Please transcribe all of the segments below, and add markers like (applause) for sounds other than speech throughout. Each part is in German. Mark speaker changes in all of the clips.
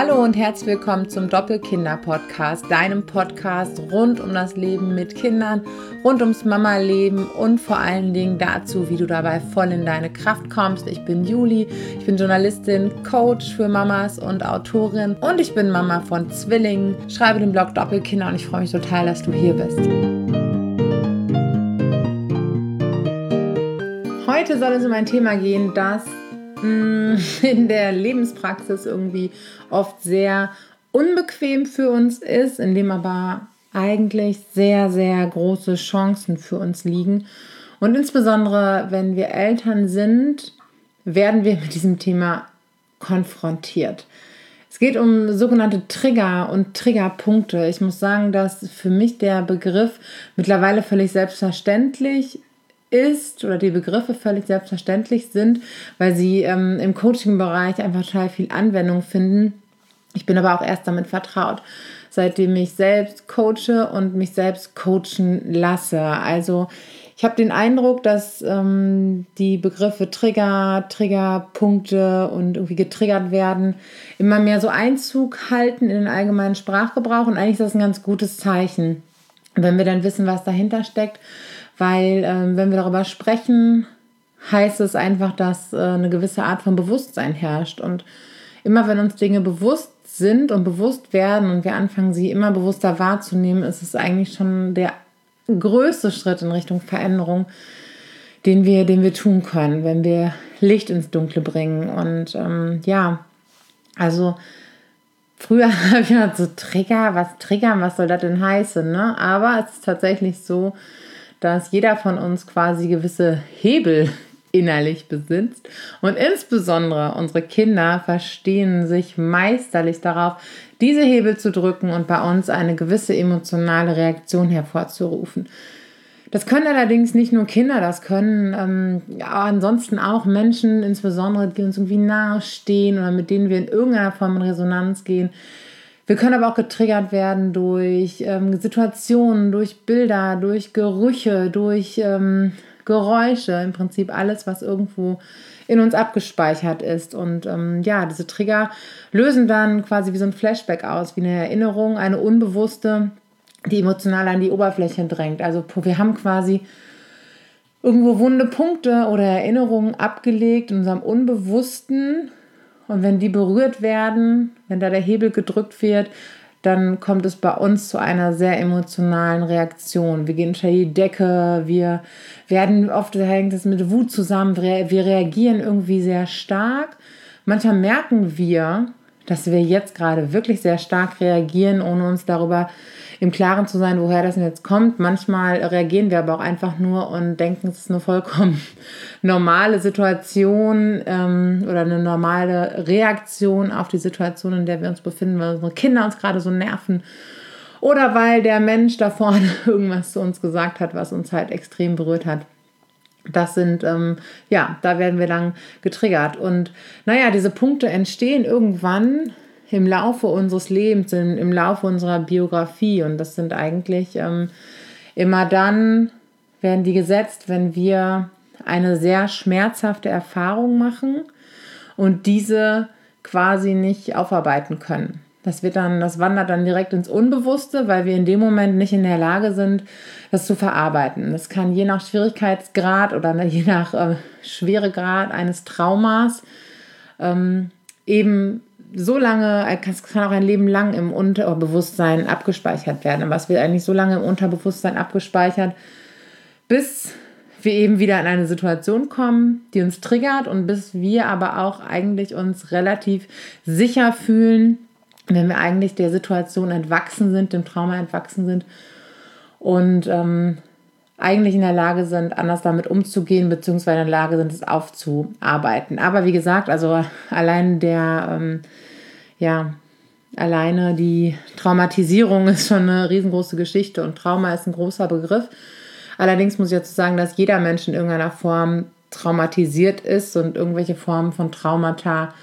Speaker 1: Hallo und herzlich willkommen zum Doppelkinder-Podcast, deinem Podcast rund um das Leben mit Kindern, rund ums Mama-Leben und vor allen Dingen dazu, wie du dabei voll in deine Kraft kommst. Ich bin Juli, ich bin Journalistin, Coach für Mamas und Autorin und ich bin Mama von Zwillingen, schreibe den Blog Doppelkinder und ich freue mich total, dass du hier bist. Heute soll es um ein Thema gehen, das (laughs) in der Lebenspraxis irgendwie oft sehr unbequem für uns ist, in dem aber eigentlich sehr, sehr große Chancen für uns liegen. Und insbesondere, wenn wir Eltern sind, werden wir mit diesem Thema konfrontiert. Es geht um sogenannte Trigger und Triggerpunkte. Ich muss sagen, dass für mich der Begriff mittlerweile völlig selbstverständlich ist oder die Begriffe völlig selbstverständlich sind, weil sie ähm, im Coaching-Bereich einfach total viel Anwendung finden. Ich bin aber auch erst damit vertraut, seitdem ich selbst coache und mich selbst coachen lasse. Also ich habe den Eindruck, dass ähm, die Begriffe Trigger, Triggerpunkte und irgendwie getriggert werden, immer mehr so Einzug halten in den allgemeinen Sprachgebrauch. Und eigentlich ist das ein ganz gutes Zeichen, wenn wir dann wissen, was dahinter steckt weil ähm, wenn wir darüber sprechen, heißt es einfach, dass äh, eine gewisse Art von Bewusstsein herrscht. Und immer wenn uns Dinge bewusst sind und bewusst werden und wir anfangen, sie immer bewusster wahrzunehmen, ist es eigentlich schon der größte Schritt in Richtung Veränderung, den wir, den wir tun können, wenn wir Licht ins Dunkle bringen. Und ähm, ja, also früher (laughs) habe ich gedacht, so Trigger, was triggern, was soll das denn heißen? Ne? Aber es ist tatsächlich so, dass jeder von uns quasi gewisse Hebel innerlich besitzt. Und insbesondere unsere Kinder verstehen sich meisterlich darauf, diese Hebel zu drücken und bei uns eine gewisse emotionale Reaktion hervorzurufen. Das können allerdings nicht nur Kinder, das können ähm, ja, ansonsten auch Menschen, insbesondere die uns irgendwie nahestehen oder mit denen wir in irgendeiner Form in Resonanz gehen. Wir können aber auch getriggert werden durch ähm, Situationen, durch Bilder, durch Gerüche, durch ähm, Geräusche, im Prinzip alles, was irgendwo in uns abgespeichert ist. Und ähm, ja, diese Trigger lösen dann quasi wie so ein Flashback aus, wie eine Erinnerung, eine unbewusste, die emotional an die Oberfläche drängt. Also wir haben quasi irgendwo wunde Punkte oder Erinnerungen abgelegt in unserem Unbewussten und wenn die berührt werden, wenn da der Hebel gedrückt wird, dann kommt es bei uns zu einer sehr emotionalen Reaktion. Wir gehen unter die Decke, wir werden oft hängt es mit Wut zusammen, wir reagieren irgendwie sehr stark. Manchmal merken wir, dass wir jetzt gerade wirklich sehr stark reagieren, ohne uns darüber im Klaren zu sein, woher das jetzt kommt. Manchmal reagieren wir aber auch einfach nur und denken, es ist eine vollkommen (laughs) normale Situation ähm, oder eine normale Reaktion auf die Situation, in der wir uns befinden, weil unsere Kinder uns gerade so nerven. Oder weil der Mensch da vorne (laughs) irgendwas zu uns gesagt hat, was uns halt extrem berührt hat. Das sind, ähm, ja, da werden wir dann getriggert. Und naja, diese Punkte entstehen irgendwann im Laufe unseres Lebens, im, im Laufe unserer Biografie. Und das sind eigentlich ähm, immer dann, werden die gesetzt, wenn wir eine sehr schmerzhafte Erfahrung machen und diese quasi nicht aufarbeiten können. Das wird dann, das wandert dann direkt ins Unbewusste, weil wir in dem Moment nicht in der Lage sind, das zu verarbeiten. Das kann je nach Schwierigkeitsgrad oder (laughs) je nach äh, Schweregrad eines Traumas ähm, eben so lange, es kann auch ein Leben lang im Unterbewusstsein abgespeichert werden. Aber es wird eigentlich so lange im Unterbewusstsein abgespeichert, bis wir eben wieder in eine Situation kommen, die uns triggert und bis wir aber auch eigentlich uns relativ sicher fühlen, wenn wir eigentlich der Situation entwachsen sind, dem Trauma entwachsen sind und ähm, eigentlich in der Lage sind, anders damit umzugehen, beziehungsweise in der Lage sind, es aufzuarbeiten. Aber wie gesagt, also allein der, ähm, ja, alleine die Traumatisierung ist schon eine riesengroße Geschichte und Trauma ist ein großer Begriff. Allerdings muss ich dazu sagen, dass jeder Mensch in irgendeiner Form traumatisiert ist und irgendwelche Formen von Traumata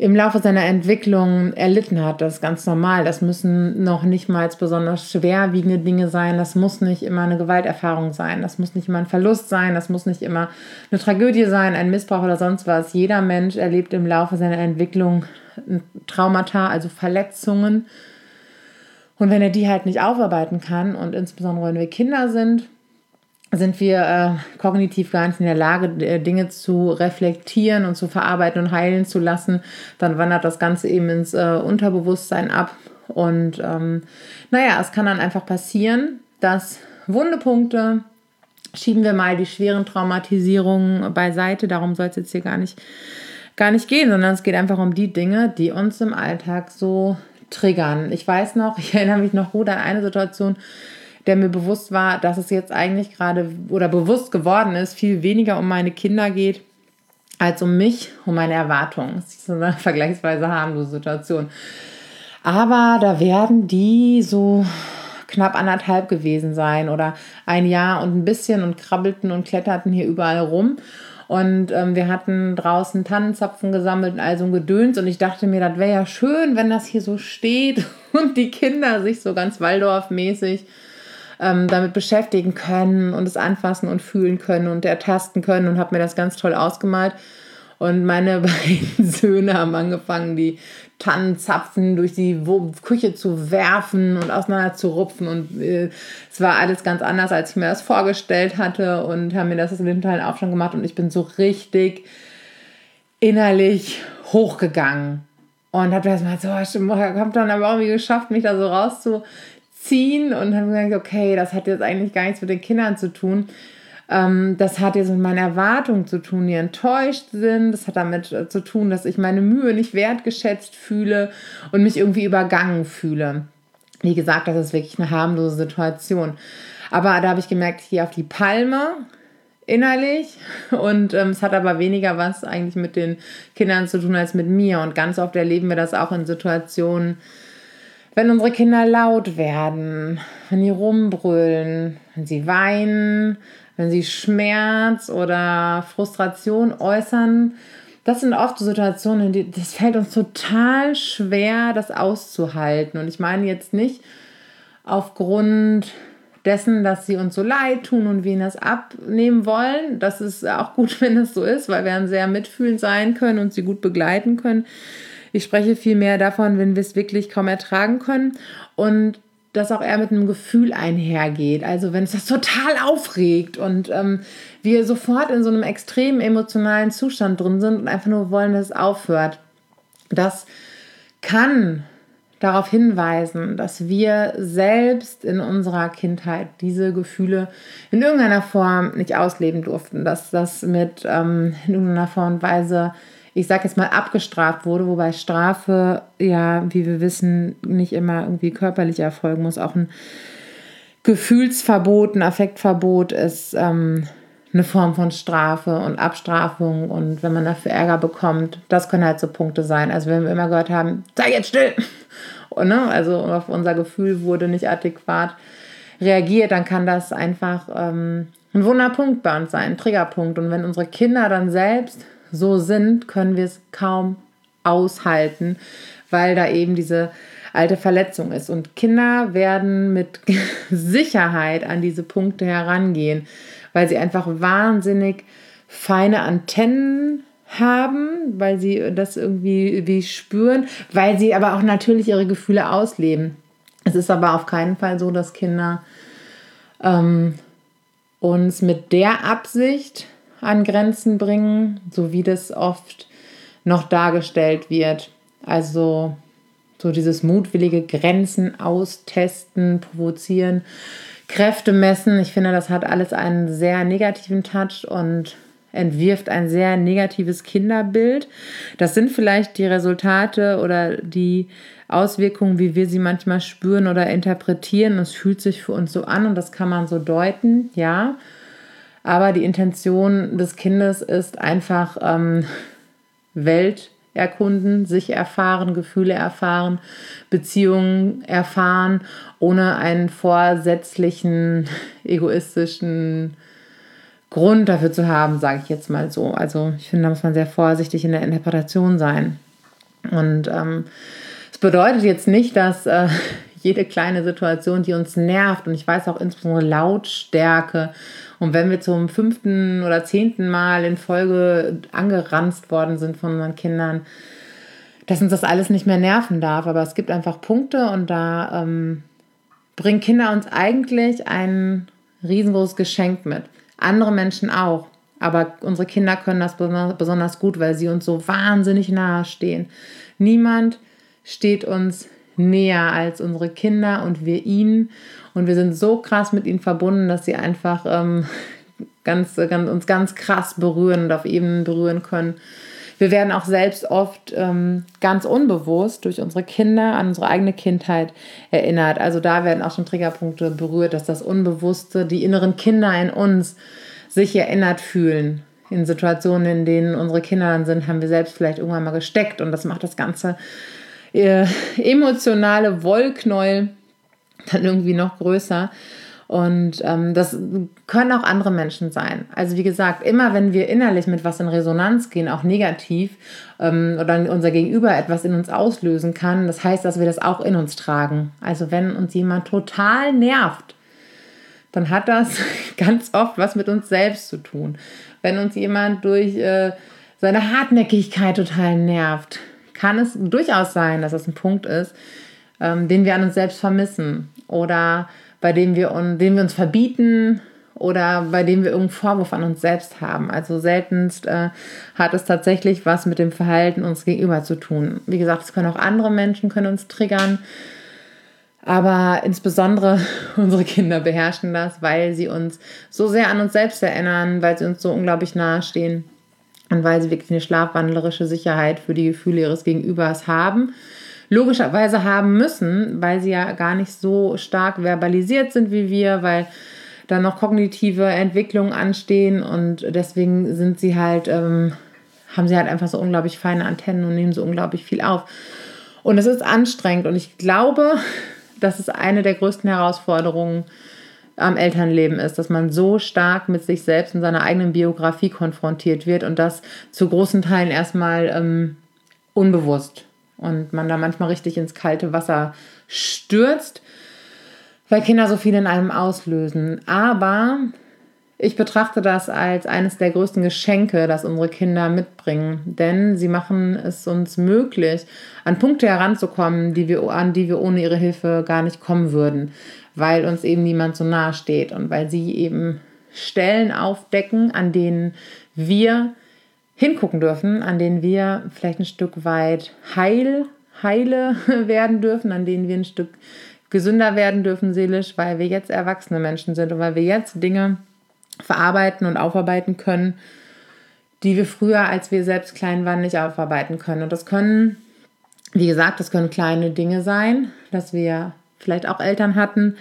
Speaker 1: im Laufe seiner Entwicklung erlitten hat. Das ist ganz normal. Das müssen noch nicht mal besonders schwerwiegende Dinge sein. Das muss nicht immer eine Gewalterfahrung sein. Das muss nicht immer ein Verlust sein. Das muss nicht immer eine Tragödie sein, ein Missbrauch oder sonst was. Jeder Mensch erlebt im Laufe seiner Entwicklung Traumata, also Verletzungen. Und wenn er die halt nicht aufarbeiten kann und insbesondere wenn wir Kinder sind, sind wir äh, kognitiv gar nicht in der Lage, Dinge zu reflektieren und zu verarbeiten und heilen zu lassen, dann wandert das Ganze eben ins äh, Unterbewusstsein ab. Und ähm, naja, es kann dann einfach passieren, dass Wundepunkte, schieben wir mal die schweren Traumatisierungen beiseite, darum soll es jetzt hier gar nicht, gar nicht gehen, sondern es geht einfach um die Dinge, die uns im Alltag so triggern. Ich weiß noch, (laughs) ich erinnere mich noch gut an eine Situation, der mir bewusst war, dass es jetzt eigentlich gerade oder bewusst geworden ist, viel weniger um meine Kinder geht als um mich, um meine Erwartungen. Das ist eine (laughs) vergleichsweise harmlose Situation. Aber da werden die so knapp anderthalb gewesen sein oder ein Jahr und ein bisschen und krabbelten und kletterten hier überall rum. Und ähm, wir hatten draußen Tannenzapfen gesammelt und all so ein Gedöns. Und ich dachte mir, das wäre ja schön, wenn das hier so steht (laughs) und die Kinder sich so ganz Waldorf-mäßig ähm, damit beschäftigen können und es anfassen und fühlen können und ertasten können und habe mir das ganz toll ausgemalt. Und meine (laughs) beiden Söhne haben angefangen, die Tannenzapfen durch die Küche zu werfen und auseinander zu rupfen. Und äh, es war alles ganz anders, als ich mir das vorgestellt hatte. Und haben mir das in dem Teil auch schon gemacht. Und ich bin so richtig innerlich hochgegangen. Und habe das mal so, habe dann aber irgendwie geschafft, mich da so rauszu, ziehen und habe gesagt, okay, das hat jetzt eigentlich gar nichts mit den Kindern zu tun. Ähm, das hat jetzt mit meinen Erwartungen zu tun, die enttäuscht sind. Das hat damit äh, zu tun, dass ich meine Mühe nicht wertgeschätzt fühle und mich irgendwie übergangen fühle. Wie gesagt, das ist wirklich eine harmlose Situation. Aber da habe ich gemerkt, hier auf die Palme innerlich und ähm, es hat aber weniger was eigentlich mit den Kindern zu tun als mit mir und ganz oft erleben wir das auch in Situationen, wenn unsere Kinder laut werden, wenn sie rumbrüllen, wenn sie weinen, wenn sie Schmerz oder Frustration äußern. Das sind oft Situationen, die, das fällt uns total schwer, das auszuhalten. Und ich meine jetzt nicht aufgrund dessen, dass sie uns so leid tun und wir ihnen das abnehmen wollen. Das ist auch gut, (laughs) wenn es so ist, weil wir dann sehr mitfühlend sein können und sie gut begleiten können. Ich spreche vielmehr davon, wenn wir es wirklich kaum ertragen können und das auch eher mit einem Gefühl einhergeht. Also wenn es das total aufregt und ähm, wir sofort in so einem extremen emotionalen Zustand drin sind und einfach nur wollen, dass es aufhört. Das kann darauf hinweisen, dass wir selbst in unserer Kindheit diese Gefühle in irgendeiner Form nicht ausleben durften, dass das mit ähm, in irgendeiner Form und Weise ich sage jetzt mal, abgestraft wurde, wobei Strafe ja, wie wir wissen, nicht immer irgendwie körperlich erfolgen muss. Auch ein Gefühlsverbot, ein Affektverbot ist ähm, eine Form von Strafe und Abstrafung und wenn man dafür Ärger bekommt, das können halt so Punkte sein. Also wenn wir immer gehört haben, sei jetzt still, (laughs) und, ne, also auf unser Gefühl wurde nicht adäquat reagiert, dann kann das einfach ähm, ein Wunderpunkt bei uns sein, ein Triggerpunkt. Und wenn unsere Kinder dann selbst so sind, können wir es kaum aushalten, weil da eben diese alte Verletzung ist. Und Kinder werden mit (laughs) Sicherheit an diese Punkte herangehen, weil sie einfach wahnsinnig feine Antennen haben, weil sie das irgendwie wie spüren, weil sie aber auch natürlich ihre Gefühle ausleben. Es ist aber auf keinen Fall so, dass Kinder ähm, uns mit der Absicht an Grenzen bringen, so wie das oft noch dargestellt wird. Also so dieses mutwillige Grenzen austesten, provozieren, Kräfte messen. Ich finde, das hat alles einen sehr negativen Touch und entwirft ein sehr negatives Kinderbild. Das sind vielleicht die Resultate oder die Auswirkungen, wie wir sie manchmal spüren oder interpretieren. Es fühlt sich für uns so an und das kann man so deuten, ja. Aber die Intention des Kindes ist einfach ähm, Welt erkunden, sich erfahren, Gefühle erfahren, Beziehungen erfahren, ohne einen vorsätzlichen, egoistischen Grund dafür zu haben, sage ich jetzt mal so. Also ich finde, da muss man sehr vorsichtig in der Interpretation sein. Und ähm, es bedeutet jetzt nicht, dass äh, jede kleine Situation, die uns nervt, und ich weiß auch insbesondere Lautstärke, und wenn wir zum fünften oder zehnten Mal in Folge angeranzt worden sind von unseren Kindern, dass uns das alles nicht mehr nerven darf. Aber es gibt einfach Punkte und da ähm, bringen Kinder uns eigentlich ein riesengroßes Geschenk mit. Andere Menschen auch. Aber unsere Kinder können das besonders gut, weil sie uns so wahnsinnig nahe stehen. Niemand steht uns näher als unsere Kinder und wir ihnen. Und wir sind so krass mit ihnen verbunden, dass sie einfach ähm, (laughs) ganz, ganz, uns ganz krass berühren und auf Ebenen berühren können. Wir werden auch selbst oft ähm, ganz unbewusst durch unsere Kinder an unsere eigene Kindheit erinnert. Also da werden auch schon Triggerpunkte berührt, dass das Unbewusste, die inneren Kinder in uns sich erinnert fühlen. In Situationen, in denen unsere Kinder dann sind, haben wir selbst vielleicht irgendwann mal gesteckt und das macht das Ganze emotionale Wollknäuel dann irgendwie noch größer. Und ähm, das können auch andere Menschen sein. Also wie gesagt, immer wenn wir innerlich mit was in Resonanz gehen, auch negativ, ähm, oder unser Gegenüber etwas in uns auslösen kann, das heißt, dass wir das auch in uns tragen. Also wenn uns jemand total nervt, dann hat das (laughs) ganz oft was mit uns selbst zu tun. Wenn uns jemand durch äh, seine Hartnäckigkeit total nervt, kann es durchaus sein, dass das ein Punkt ist, ähm, den wir an uns selbst vermissen oder bei dem wir, den wir uns verbieten oder bei dem wir irgendeinen Vorwurf an uns selbst haben. Also seltenst äh, hat es tatsächlich was mit dem Verhalten uns gegenüber zu tun. Wie gesagt, es können auch andere Menschen können uns triggern, aber insbesondere (laughs) unsere Kinder beherrschen das, weil sie uns so sehr an uns selbst erinnern, weil sie uns so unglaublich nahe stehen und weil sie wirklich eine schlafwandlerische Sicherheit für die Gefühle ihres Gegenübers haben. Logischerweise haben müssen, weil sie ja gar nicht so stark verbalisiert sind wie wir, weil da noch kognitive Entwicklungen anstehen und deswegen sind sie halt, ähm, haben sie halt einfach so unglaublich feine Antennen und nehmen so unglaublich viel auf. Und es ist anstrengend und ich glaube, (laughs) das ist eine der größten Herausforderungen am Elternleben ist, dass man so stark mit sich selbst und seiner eigenen Biografie konfrontiert wird und das zu großen Teilen erstmal ähm, unbewusst und man da manchmal richtig ins kalte Wasser stürzt, weil Kinder so viel in einem auslösen. Aber ich betrachte das als eines der größten Geschenke, das unsere Kinder mitbringen, denn sie machen es uns möglich, an Punkte heranzukommen, die wir, an die wir ohne ihre Hilfe gar nicht kommen würden. Weil uns eben niemand so nahe steht und weil sie eben Stellen aufdecken, an denen wir hingucken dürfen, an denen wir vielleicht ein Stück weit heil, heile (laughs) werden dürfen, an denen wir ein Stück gesünder werden dürfen seelisch, weil wir jetzt erwachsene Menschen sind und weil wir jetzt Dinge verarbeiten und aufarbeiten können, die wir früher, als wir selbst klein waren, nicht aufarbeiten können. Und das können, wie gesagt, das können kleine Dinge sein, dass wir vielleicht auch Eltern hatten,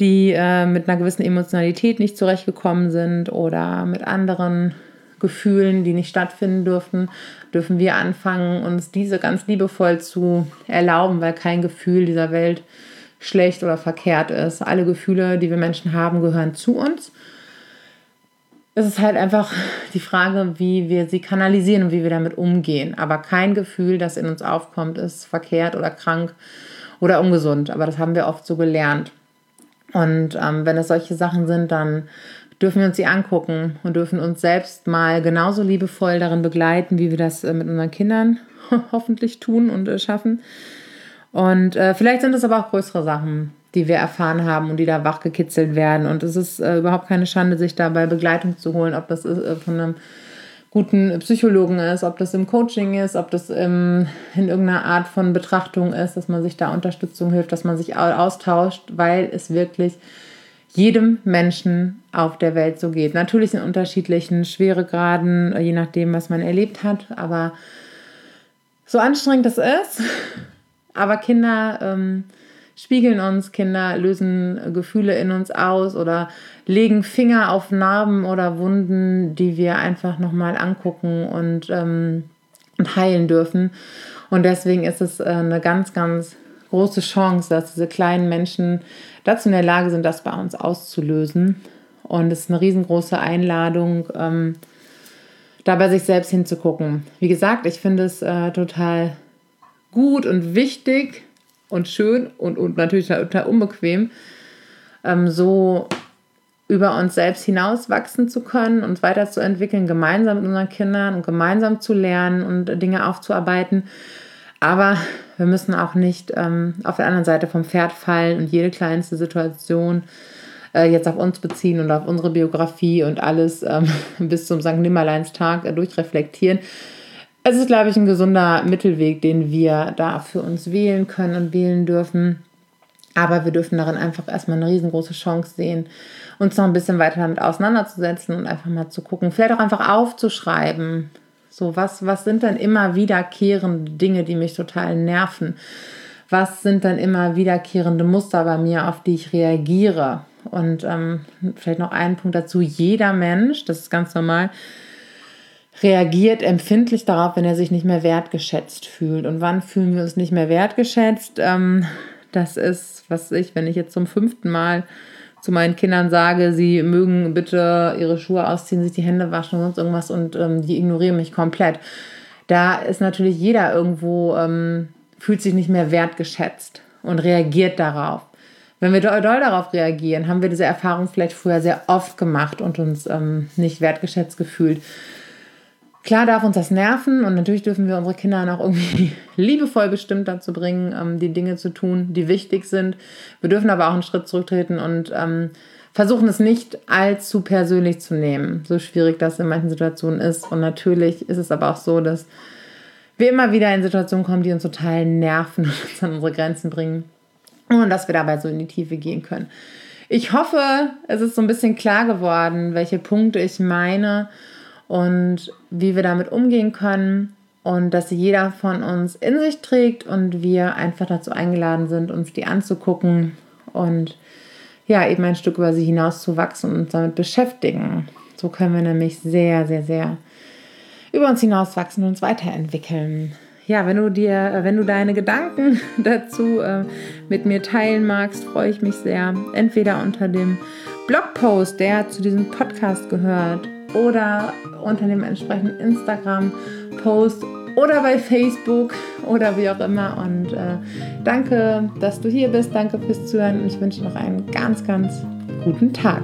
Speaker 1: die äh, mit einer gewissen Emotionalität nicht zurechtgekommen sind oder mit anderen Gefühlen, die nicht stattfinden dürfen, dürfen wir anfangen, uns diese ganz liebevoll zu erlauben, weil kein Gefühl dieser Welt schlecht oder verkehrt ist. Alle Gefühle, die wir Menschen haben, gehören zu uns. Es ist halt einfach die Frage, wie wir sie kanalisieren und wie wir damit umgehen. Aber kein Gefühl, das in uns aufkommt, ist verkehrt oder krank oder ungesund. Aber das haben wir oft so gelernt. Und ähm, wenn es solche Sachen sind, dann dürfen wir uns sie angucken und dürfen uns selbst mal genauso liebevoll darin begleiten, wie wir das äh, mit unseren Kindern (laughs) hoffentlich tun und äh, schaffen. Und äh, vielleicht sind es aber auch größere Sachen, die wir erfahren haben und die da wachgekitzelt werden. Und es ist äh, überhaupt keine Schande, sich dabei Begleitung zu holen, ob das äh, von einem guten Psychologen ist, ob das im Coaching ist, ob das im, in irgendeiner Art von Betrachtung ist, dass man sich da Unterstützung hilft, dass man sich austauscht, weil es wirklich jedem Menschen auf der Welt so geht. Natürlich in unterschiedlichen Schweregraden, je nachdem, was man erlebt hat, aber so anstrengend das ist, (laughs) aber Kinder ähm, spiegeln uns, Kinder lösen Gefühle in uns aus oder legen Finger auf Narben oder Wunden, die wir einfach nochmal angucken und, ähm, und heilen dürfen. Und deswegen ist es äh, eine ganz, ganz große Chance, dass diese kleinen Menschen dazu in der Lage sind, das bei uns auszulösen. Und es ist eine riesengroße Einladung, ähm, da bei sich selbst hinzugucken. Wie gesagt, ich finde es äh, total gut und wichtig und schön und, und natürlich total unbequem, ähm, so über uns selbst hinaus wachsen zu können, uns weiterzuentwickeln, gemeinsam mit unseren Kindern und gemeinsam zu lernen und Dinge aufzuarbeiten. Aber wir müssen auch nicht ähm, auf der anderen Seite vom Pferd fallen und jede kleinste Situation äh, jetzt auf uns beziehen und auf unsere Biografie und alles ähm, (laughs) bis zum St. Nimmerleinstag äh, durchreflektieren. Es ist, glaube ich, ein gesunder Mittelweg, den wir da für uns wählen können und wählen dürfen. Aber wir dürfen darin einfach erstmal eine riesengroße Chance sehen, uns noch ein bisschen weiter damit auseinanderzusetzen und einfach mal zu gucken, vielleicht auch einfach aufzuschreiben. So, was, was sind dann immer wiederkehrende Dinge, die mich total nerven? Was sind dann immer wiederkehrende Muster bei mir, auf die ich reagiere? Und ähm, vielleicht noch einen Punkt dazu: jeder Mensch, das ist ganz normal, reagiert empfindlich darauf, wenn er sich nicht mehr wertgeschätzt fühlt. Und wann fühlen wir uns nicht mehr wertgeschätzt? Ähm, das ist, was ich, wenn ich jetzt zum fünften Mal zu meinen Kindern sage, sie mögen bitte ihre Schuhe ausziehen, sich die Hände waschen und sonst irgendwas und ähm, die ignorieren mich komplett. Da ist natürlich jeder irgendwo, ähm, fühlt sich nicht mehr wertgeschätzt und reagiert darauf. Wenn wir doll, doll darauf reagieren, haben wir diese Erfahrung vielleicht früher sehr oft gemacht und uns nicht wertgeschätzt gefühlt. Klar darf uns das nerven und natürlich dürfen wir unsere Kinder auch irgendwie (laughs) liebevoll bestimmt dazu bringen, ähm, die Dinge zu tun, die wichtig sind. Wir dürfen aber auch einen Schritt zurücktreten und ähm, versuchen es nicht allzu persönlich zu nehmen, so schwierig das in manchen Situationen ist. Und natürlich ist es aber auch so, dass wir immer wieder in Situationen kommen, die uns total nerven (laughs) und uns an unsere Grenzen bringen und dass wir dabei so in die Tiefe gehen können. Ich hoffe, es ist so ein bisschen klar geworden, welche Punkte ich meine und wie wir damit umgehen können und dass jeder von uns in sich trägt und wir einfach dazu eingeladen sind, uns die anzugucken und ja, eben ein Stück über sie hinaus zu wachsen und uns damit beschäftigen. So können wir nämlich sehr, sehr, sehr über uns hinaus wachsen und uns weiterentwickeln. Ja, wenn du dir, wenn du deine Gedanken (laughs) dazu äh, mit mir teilen magst, freue ich mich sehr. Entweder unter dem Blogpost, der zu diesem Podcast gehört, oder unter dem entsprechenden Instagram-Post oder bei Facebook oder wie auch immer. Und äh, danke, dass du hier bist. Danke fürs Zuhören und ich wünsche noch einen ganz, ganz guten Tag.